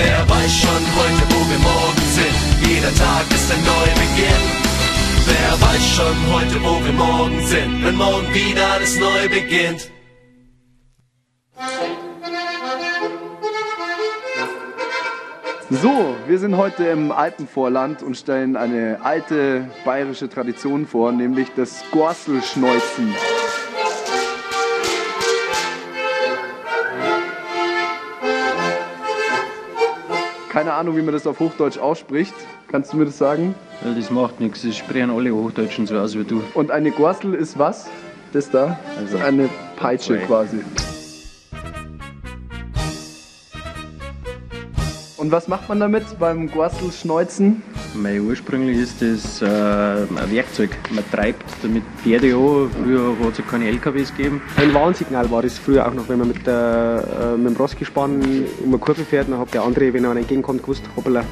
Wer weiß schon heute, wo wir morgen sind? Jeder Tag ist ein Neubeginn. Wer weiß schon heute, wo wir morgen sind? Wenn morgen wieder alles neu beginnt. So, wir sind heute im Alpenvorland und stellen eine alte bayerische Tradition vor, nämlich das Gorselschneuzen. Keine Ahnung, wie man das auf Hochdeutsch ausspricht. Kannst du mir das sagen? Ja, das macht nichts, das sprechen alle Hochdeutschen so aus wie du. Und eine Gorsel ist was? Das da? Also, eine Peitsche zwei. quasi. Und was macht man damit beim Gorselschneuzen? Mei, ursprünglich ist das äh, ein Werkzeug. Man treibt damit Pferde an. Früher hat es ja keine LKWs gegeben. Ein Warnsignal war das früher auch noch, wenn man mit, der, äh, mit dem Rossgespann um eine Kurve fährt, dann hat der andere, wenn er einem entgegenkommt, gewusst, hoppala,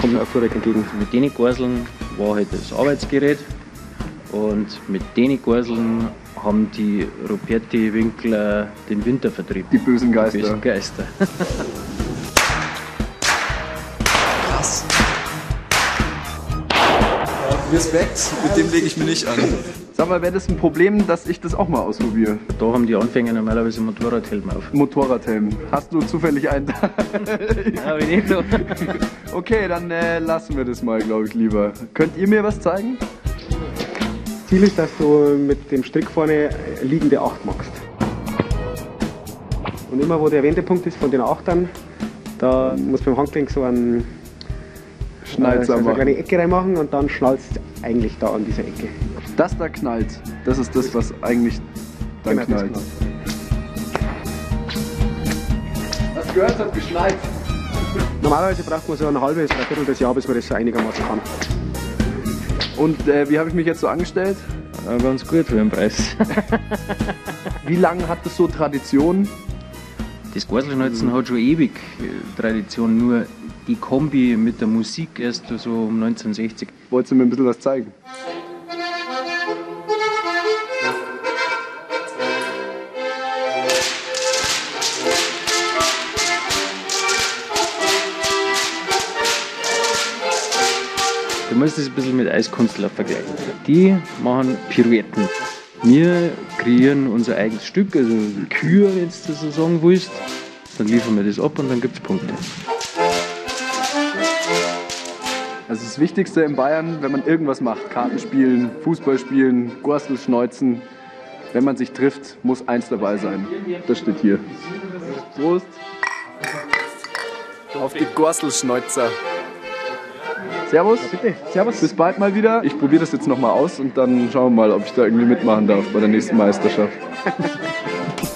kommt mir ein Fuhrwerk entgegen. Mit den Gorseln war halt das Arbeitsgerät. Und mit den Gorseln haben die Ruperti-Winkler den Winter vertrieben. Die bösen Geister. Die bösen Geister. Respekt, mit dem lege ich mir nicht an. Sag mal, wäre das ein Problem, dass ich das auch mal ausprobiere? Da haben die Anfänger normalerweise Motorradhelm auf. Motorradhelm. Hast du zufällig einen? Ja, wie nicht so. okay, dann äh, lassen wir das mal, glaube ich, lieber. Könnt ihr mir was zeigen? Ziel ist, dass du mit dem Strick vorne liegende Acht machst. Und immer wo der Wendepunkt ist von den Achtern, da muss beim Handgelenk so ein Schnalzer so eine machen. kleine Ecke reinmachen und dann schnallst du eigentlich da an dieser Ecke. Das da knallt. Das ist das, was eigentlich dann Genau, das knallt. Was gehört hat geschnallt. Normalerweise braucht man so ein halbes, dreiviertel des Jahr, bis man das so einigermaßen kann. Und äh, wie habe ich mich jetzt so angestellt? Ja, ganz gut für den Preis. Wie lange hat das so Tradition? Das Gorselschneuzen hat schon ewig äh, Tradition, nur die Kombi mit der Musik erst so um 1960. Wolltest du mir ein bisschen was zeigen? Du musst es ein bisschen mit Eiskunstler vergleichen. Die machen Pirouetten. Wir kreieren unser eigenes Stück, also Kür, wenn du das so sagen willst. Dann liefern wir das ab und dann gibt es Punkte. Also das Wichtigste in Bayern, wenn man irgendwas macht, Karten spielen, Fußball spielen, Gorstel schneuzen, wenn man sich trifft, muss eins dabei sein. Das steht hier. Prost. Auf die Gorstelschneuzer. Servus. Bitte, servus. Bis bald mal wieder. Ich probiere das jetzt nochmal aus und dann schauen wir mal, ob ich da irgendwie mitmachen darf bei der nächsten Meisterschaft.